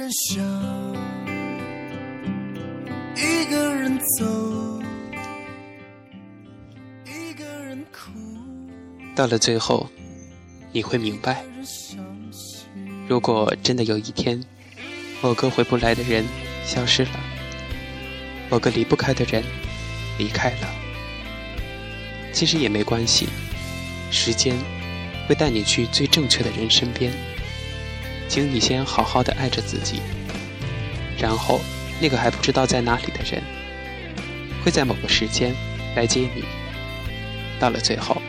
人笑，一个人走，一个人哭。到了最后，你会明白，如果真的有一天，某个回不来的人消失了，某个离不开的人离开了，其实也没关系，时间会带你去最正确的人身边。请你先好好的爱着自己，然后那个还不知道在哪里的人，会在某个时间来接你。到了最后，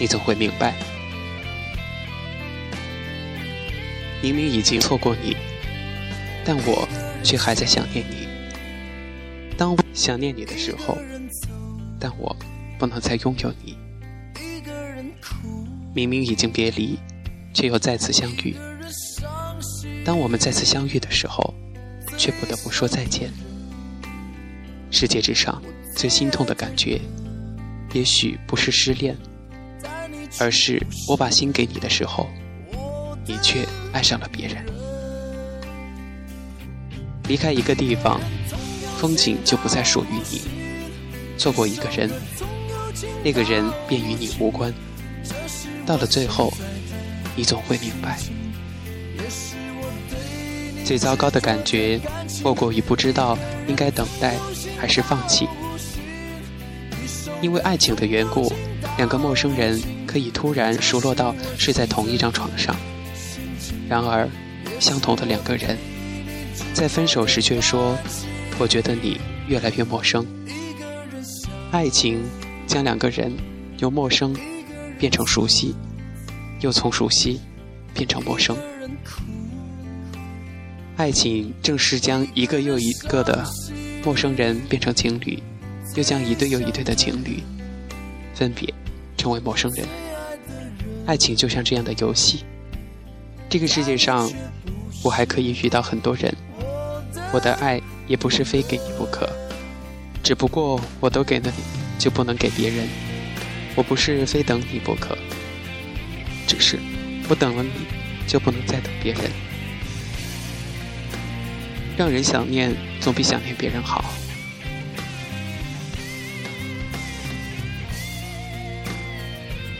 你总会明白，明明已经错过你，但我却还在想念你。当我想念你的时候，但我不能再拥有你。明明已经别离，却又再次相遇。当我们再次相遇的时候，却不得不说再见。世界之上最心痛的感觉，也许不是失恋，而是我把心给你的时候，你却爱上了别人。离开一个地方，风景就不再属于你；错过一个人，那个人便与你无关。到了最后，你总会明白。最糟糕的感觉，莫过于不知道应该等待还是放弃。因为爱情的缘故，两个陌生人可以突然熟络到睡在同一张床上。然而，相同的两个人，在分手时却说：“我觉得你越来越陌生。”爱情将两个人由陌生变成熟悉，又从熟悉变成陌生。爱情正是将一个又一个的陌生人变成情侣，又将一对又一对的情侣分别成为陌生人。爱情就像这样的游戏。这个世界上，我还可以遇到很多人，我的爱也不是非给你不可，只不过我都给了你，就不能给别人。我不是非等你不可，只是我等了你，就不能再等别人。让人想念，总比想念别人好。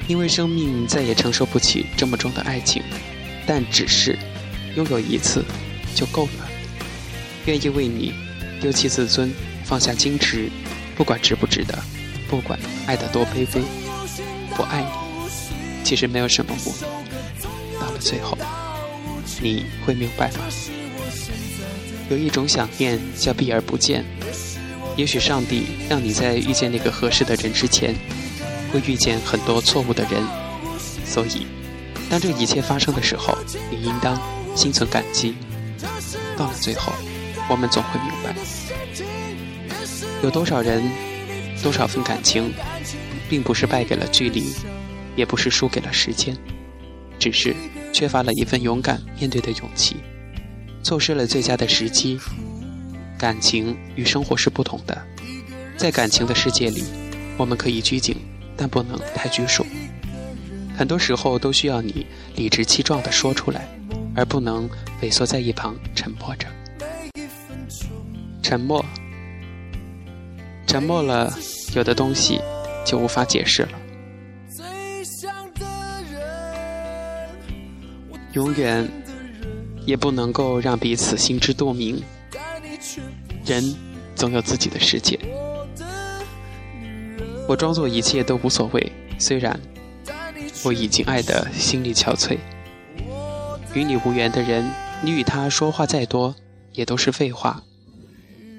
因为生命再也承受不起这么重的爱情，但只是拥有一次就够了。愿意为你丢弃自尊，放下矜持，不管值不值得，不管爱得多卑微，我爱你，其实没有什么目的。到了最后，你会明白吗？有一种想念叫避而不见，也许上帝让你在遇见那个合适的人之前，会遇见很多错误的人，所以，当这一切发生的时候，你应当心存感激。到了最后，我们总会明白，有多少人，多少份感情，并不是败给了距离，也不是输给了时间，只是缺乏了一份勇敢面对的勇气。错失了最佳的时机。感情与生活是不同的，在感情的世界里，我们可以拘谨，但不能太拘束。很多时候都需要你理直气壮地说出来，而不能萎缩在一旁沉默着。沉默，沉默了，有的东西就无法解释了。永远。也不能够让彼此心知肚明。人总有自己的世界，我装作一切都无所谓。虽然我已经爱得心力憔悴，与你无缘的人，你与他说话再多，也都是废话；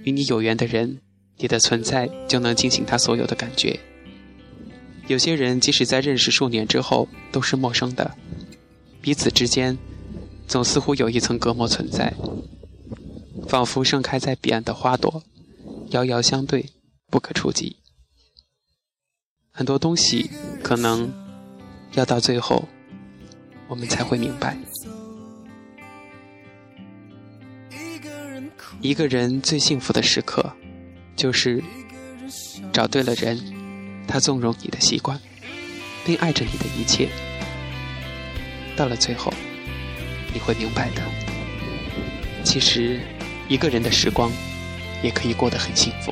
与你有缘的人，你的存在就能惊醒他所有的感觉。有些人即使在认识数年之后，都是陌生的，彼此之间。总似乎有一层隔膜存在，仿佛盛开在彼岸的花朵，遥遥相对，不可触及。很多东西可能要到最后，我们才会明白。一个人最幸福的时刻，就是找对了人，他纵容你的习惯，并爱着你的一切，到了最后。你会明白的。其实，一个人的时光也可以过得很幸福。